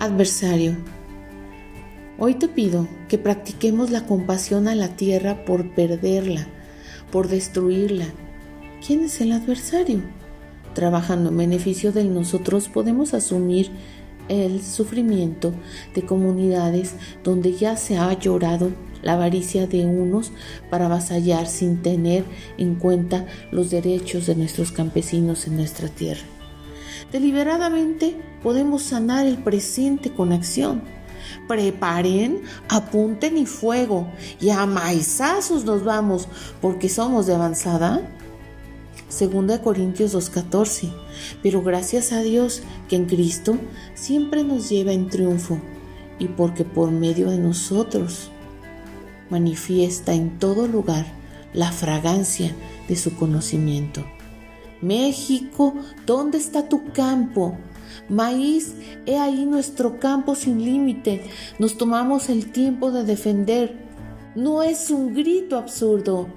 Adversario. Hoy te pido que practiquemos la compasión a la tierra por perderla, por destruirla. ¿Quién es el adversario? Trabajando en beneficio de nosotros podemos asumir el sufrimiento de comunidades donde ya se ha llorado la avaricia de unos para avasallar sin tener en cuenta los derechos de nuestros campesinos en nuestra tierra. Deliberadamente podemos sanar el presente con acción. Preparen, apunten y fuego, y a maizazos nos vamos, porque somos de avanzada. Segunda Corintios 2.14. Pero gracias a Dios que en Cristo siempre nos lleva en triunfo y porque por medio de nosotros manifiesta en todo lugar la fragancia de su conocimiento. México, ¿dónde está tu campo? Maíz, he ahí nuestro campo sin límite. Nos tomamos el tiempo de defender. No es un grito absurdo.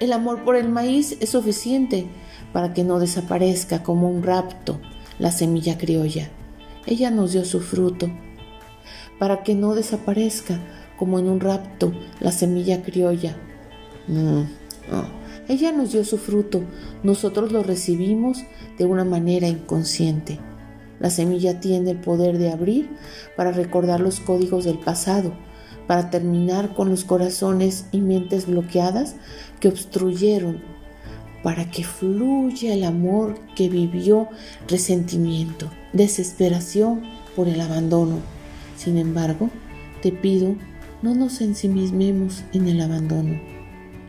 El amor por el maíz es suficiente para que no desaparezca como un rapto la semilla criolla. Ella nos dio su fruto para que no desaparezca como en un rapto la semilla criolla. Mm, ella nos dio su fruto, nosotros lo recibimos de una manera inconsciente. La semilla tiene el poder de abrir para recordar los códigos del pasado, para terminar con los corazones y mentes bloqueadas que obstruyeron, para que fluya el amor que vivió resentimiento, desesperación por el abandono. Sin embargo, te pido, no nos ensimismemos en el abandono.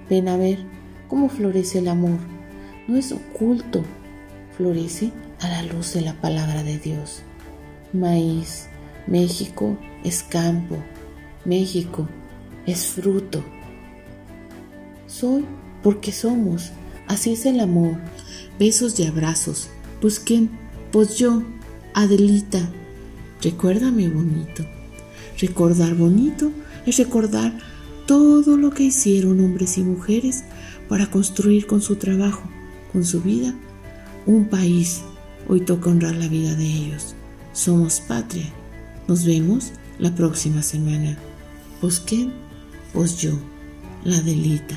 Ven a ver cómo florece el amor. No es oculto, florece a la luz de la palabra de Dios. Maíz, México es campo, México es fruto. Soy porque somos, así es el amor. Besos y abrazos. Pues quién, pues yo, Adelita. Recuérdame bonito. Recordar bonito es recordar todo lo que hicieron hombres y mujeres para construir con su trabajo, con su vida, un país. Hoy toca honrar la vida de ellos. Somos patria. Nos vemos la próxima semana. ¿Pues quién? Pues yo, la delita.